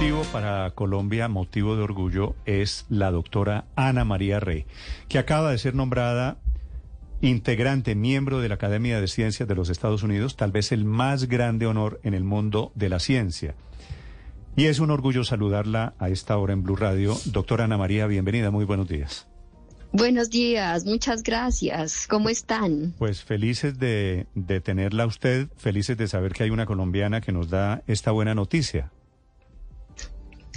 Motivo para Colombia, motivo de orgullo, es la doctora Ana María Rey, que acaba de ser nombrada integrante, miembro de la Academia de Ciencias de los Estados Unidos, tal vez el más grande honor en el mundo de la ciencia. Y es un orgullo saludarla a esta hora en Blue Radio. Doctora Ana María, bienvenida, muy buenos días. Buenos días, muchas gracias. ¿Cómo están? Pues felices de, de tenerla a usted, felices de saber que hay una colombiana que nos da esta buena noticia.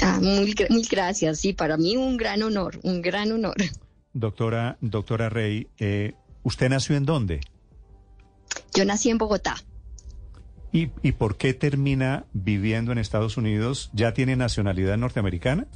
Ah, muy, mil gracias. Sí, para mí un gran honor, un gran honor. Doctora, doctora Rey, eh, ¿usted nació en dónde? Yo nací en Bogotá. ¿Y, ¿Y por qué termina viviendo en Estados Unidos? ¿Ya tiene nacionalidad norteamericana?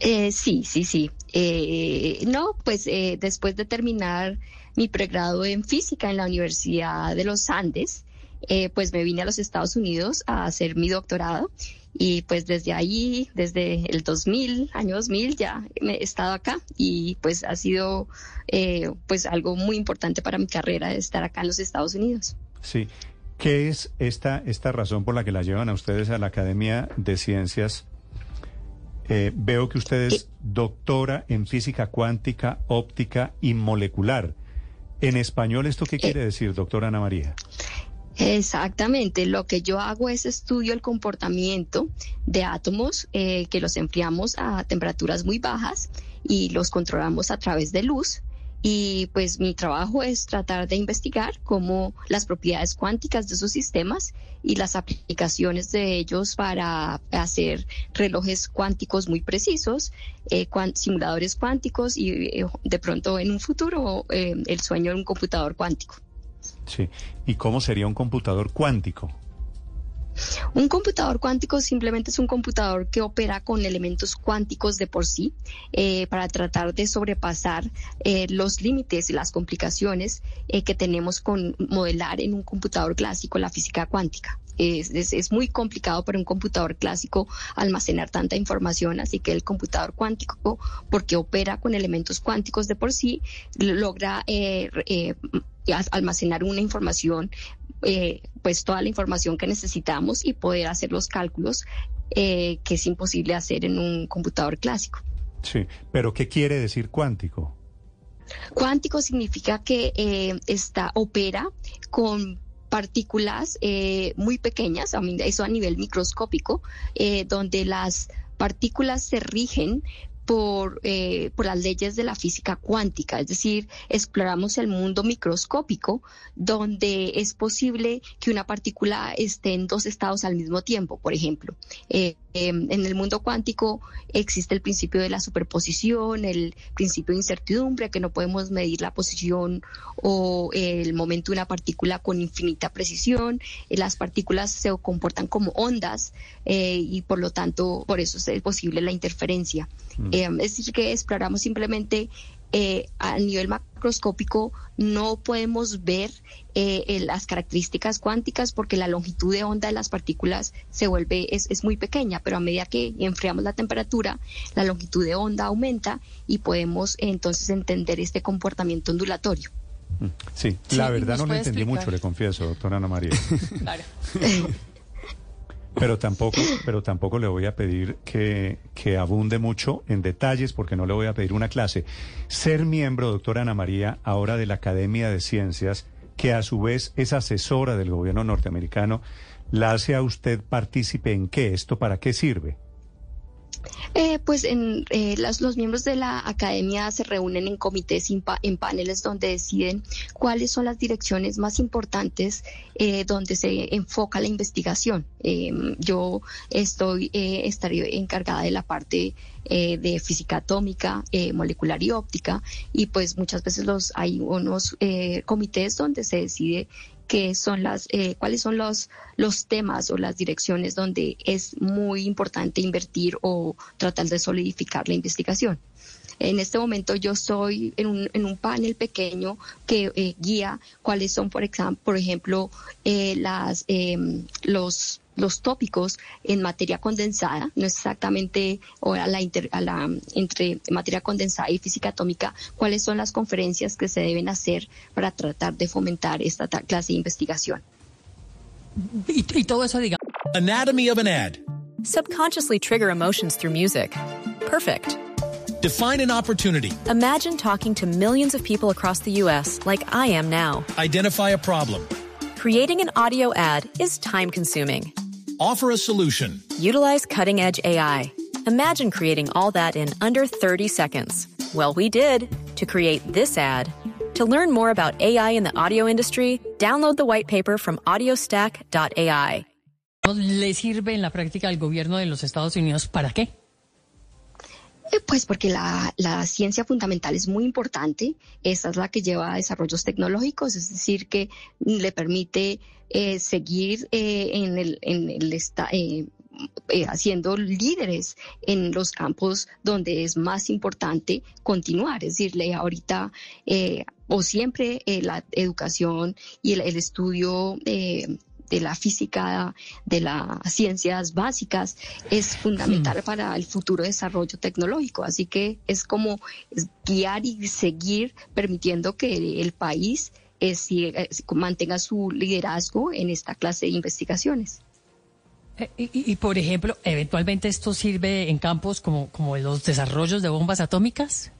Eh, sí, sí, sí. Eh, no, pues eh, después de terminar mi pregrado en física en la Universidad de los Andes, eh, pues me vine a los Estados Unidos a hacer mi doctorado y pues desde ahí, desde el 2000, año 2000, ya he estado acá y pues ha sido eh, pues algo muy importante para mi carrera estar acá en los Estados Unidos. Sí. ¿Qué es esta, esta razón por la que la llevan a ustedes a la Academia de Ciencias? Eh, veo que usted es doctora en física cuántica, óptica y molecular. En español, ¿esto qué quiere decir, doctora Ana María? Exactamente, lo que yo hago es estudio el comportamiento de átomos eh, que los enfriamos a temperaturas muy bajas y los controlamos a través de luz. Y pues mi trabajo es tratar de investigar cómo las propiedades cuánticas de esos sistemas y las aplicaciones de ellos para hacer relojes cuánticos muy precisos, eh, simuladores cuánticos y eh, de pronto en un futuro el sueño de un computador cuántico. Sí. ¿Y cómo sería un computador cuántico? Un computador cuántico simplemente es un computador que opera con elementos cuánticos de por sí eh, para tratar de sobrepasar eh, los límites y las complicaciones eh, que tenemos con modelar en un computador clásico la física cuántica. Es, es, es, muy complicado para un computador clásico almacenar tanta información, así que el computador cuántico, porque opera con elementos cuánticos de por sí, logra eh, eh, almacenar una información, eh, pues toda la información que necesitamos y poder hacer los cálculos que es imposible hacer en un computador clásico. Sí, pero ¿qué quiere decir cuántico? Cuántico significa que está, opera con partículas eh, muy pequeñas, eso a nivel microscópico, eh, donde las partículas se rigen por, eh, por las leyes de la física cuántica, es decir, exploramos el mundo microscópico donde es posible que una partícula esté en dos estados al mismo tiempo, por ejemplo. Eh, eh, en el mundo cuántico existe el principio de la superposición, el principio de incertidumbre, que no podemos medir la posición o el momento de una partícula con infinita precisión. las partículas se comportan como ondas y por lo tanto, por eso es posible la interferencia. Eh, es decir, que exploramos simplemente eh, a nivel macroscópico, no podemos ver eh, las características cuánticas porque la longitud de onda de las partículas se vuelve, es, es muy pequeña, pero a medida que enfriamos la temperatura, la longitud de onda aumenta y podemos entonces entender este comportamiento ondulatorio. Sí, la sí, verdad no lo entendí explicar? mucho, le confieso, doctora Ana María. claro. Pero tampoco, pero tampoco le voy a pedir que, que, abunde mucho en detalles porque no le voy a pedir una clase. Ser miembro, doctora Ana María, ahora de la Academia de Ciencias, que a su vez es asesora del gobierno norteamericano, ¿la hace a usted partícipe en qué? ¿Esto para qué sirve? Eh, pues en, eh, los miembros de la academia se reúnen en comités, en paneles donde deciden cuáles son las direcciones más importantes eh, donde se enfoca la investigación. Em, yo estoy eh, estaré encargada de la parte eh, de física atómica, molecular y óptica y pues muchas veces los hay unos comités donde se decide qué son las, eh, cuáles son los, los temas o las direcciones donde es muy importante invertir o tratar de solidificar la investigación. En este momento yo estoy en un, en un panel pequeño que eh, guía cuáles son, por, por ejemplo, eh, las, em, los los tópicos en materia condensada, no es exactamente o a la, a la, entre materia condensada y física atómica, cuáles son las conferencias que se deben hacer para tratar de fomentar esta clase de investigación. Y, y todo eso, diga. Anatomy of an ad. Subconsciously trigger emotions through music. Perfect. Define an opportunity. Imagine talking to millions of people across the U.S. like I am now. Identify a problem. Creating an audio ad is time consuming. Offer a solution. Utilize cutting edge AI. Imagine creating all that in under 30 seconds. Well, we did to create this ad. To learn more about AI in the audio industry, download the white paper from audiostack.ai. ¿Le sirve en la práctica al gobierno de los Estados Unidos para qué? Eh, pues porque la, ciencia fundamental es muy importante. Esa es la que lleva a desarrollos tecnológicos, es decir, que le permite eh, seguir eh, en el, en el haciendo líderes en los campos donde es más importante continuar. Es decir, ahorita o siempre la educación y el, el estudio de la física, de las ciencias básicas, es fundamental hmm. para el futuro desarrollo tecnológico. Así que es como guiar y seguir permitiendo que el país eh, eh, mantenga su liderazgo en esta clase de investigaciones. Eh, y, por ejemplo, eventualmente esto sirve en campos como, como los desarrollos de bombas atómicas.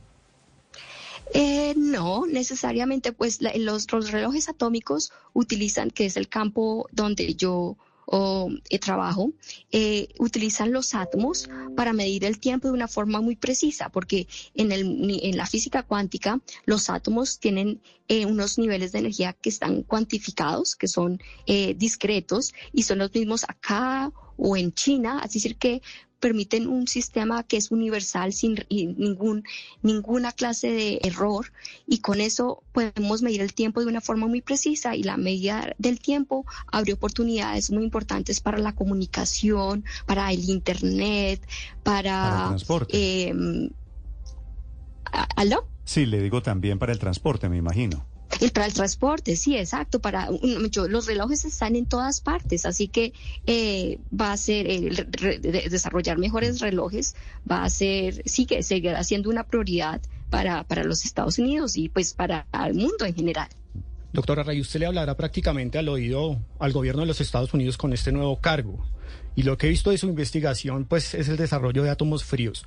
Eh, no, necesariamente, pues los, relojes atómicos utilizan, que es el campo donde yo eh, trabajo, eh, utilizan los átomos para medir el tiempo de una forma muy precisa, porque en, el, en la física cuántica los átomos tienen unos niveles de energía que están cuantificados, que son discretos y son los mismos acá o en China, así decir que permiten un sistema que es universal sin ningún, ninguna clase de error y con eso podemos medir el tiempo de una forma muy precisa y la medida del tiempo abre oportunidades muy importantes para la comunicación, para el Internet, para... el transporte. Eh, ¿Aló? Sí, le digo también para el transporte, me imagino. El, para el transporte, sí, exacto. Para los relojes están en todas partes, así que eh, va a ser desarrollar mejores relojes, va a ser, sí que seguirá siendo una prioridad para, para los Estados Unidos y pues para el mundo en general. Doctora Ray, usted le hablará prácticamente al oído al gobierno de los Estados Unidos con este nuevo cargo. Y lo que he visto de su investigación, pues, es el desarrollo de átomos fríos.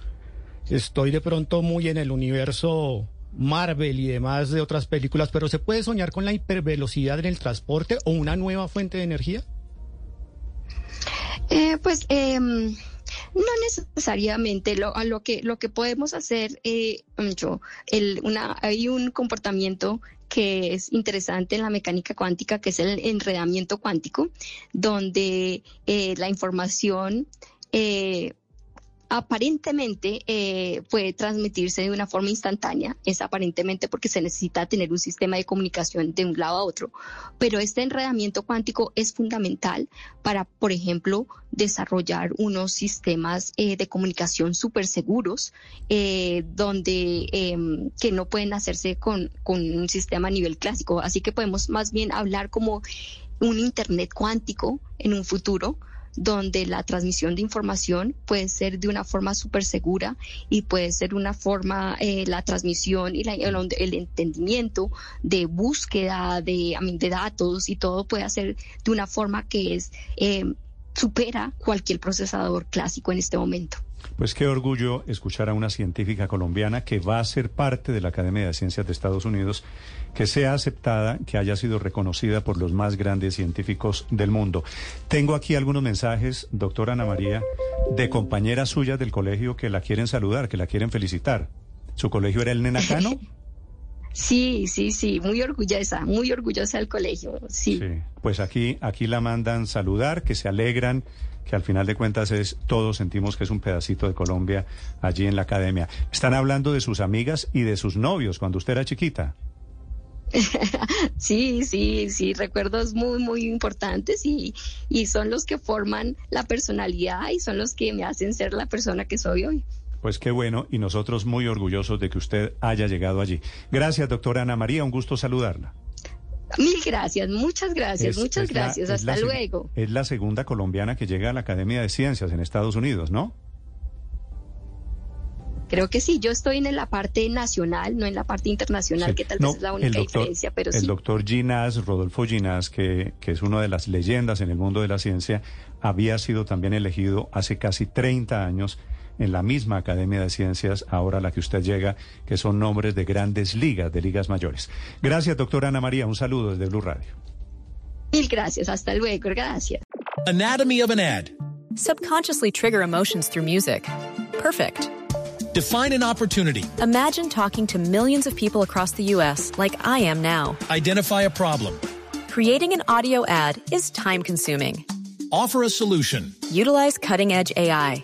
Estoy de pronto muy en el universo Marvel y demás de otras películas, pero ¿se puede soñar con la hipervelocidad en el transporte o una nueva fuente de energía? Eh, pues em, no necesariamente. Lo, lo que lo que podemos hacer, eh, yo, una, hay un comportamiento que es interesante en la mecánica cuántica, que es el enredamiento cuántico, donde eh, la información eh, aparentemente eh, puede transmitirse de una forma instantánea, es aparentemente porque se necesita tener un sistema de comunicación de un lado a otro, pero este enredamiento cuántico es fundamental para, por ejemplo, desarrollar unos sistemas eh, de comunicación súper seguros, eh, donde em, que no pueden hacerse con, con un sistema a nivel clásico, así que podemos más bien hablar como un Internet cuántico en un futuro, donde la transmisión de información puede ser de una forma súper segura y puede ser una forma, eh, la transmisión y el, entendimiento de búsqueda de, de datos y todo puede ser de una forma que es eh, supera cualquier procesador clásico en este momento. Pues qué orgullo escuchar a una científica colombiana que va a ser parte de la Academia de Ciencias de Estados Unidos, que sea aceptada, que haya sido reconocida por los más grandes científicos del mundo. Tengo aquí algunos mensajes, doctora Ana María, de compañeras suyas del colegio que la quieren saludar, que la quieren felicitar. ¿Su colegio era el Nenacano? Sí, sí, sí, muy orgullosa, muy orgullosa del colegio, sí. sí. Pues aquí, aquí la mandan saludar, que se alegran, que al final de cuentas es, todos sentimos que es un pedacito de Colombia allí en la academia. Están hablando de sus amigas y de sus novios cuando usted era chiquita. sí, sí, sí, recuerdos muy, muy importantes y, y son los que forman la personalidad y son los que me hacen ser la persona que soy hoy. Pues qué bueno y nosotros muy orgullosos de que usted haya llegado allí. Gracias, doctora Ana María, un gusto saludarla. Mil gracias, muchas gracias, muchas gracias. Hasta luego. Es la segunda colombiana que llega a la Academia de Ciencias en Estados Unidos, ¿no? Creo que sí, yo estoy en la parte nacional, no en la parte internacional, que tal vez es la única diferencia, pero el doctor Ginás, Rodolfo Ginás, que, que es una de las leyendas en el mundo de la ciencia, había sido también elegido hace casi 30 años en la misma Academia de Ciencias, ahora la que usted llega, que son nombres de grandes ligas, de ligas mayores. Gracias, doctora Ana María. Un saludo desde Blue Radio. Mil gracias. Hasta luego. Gracias. Anatomy of an ad. Subconsciously trigger emotions through music. Perfect. Define an opportunity. Imagine talking to millions of people across the U.S. like I am now. Identify a problem. Creating an audio ad is time consuming. Offer a solution. Utilize cutting edge AI.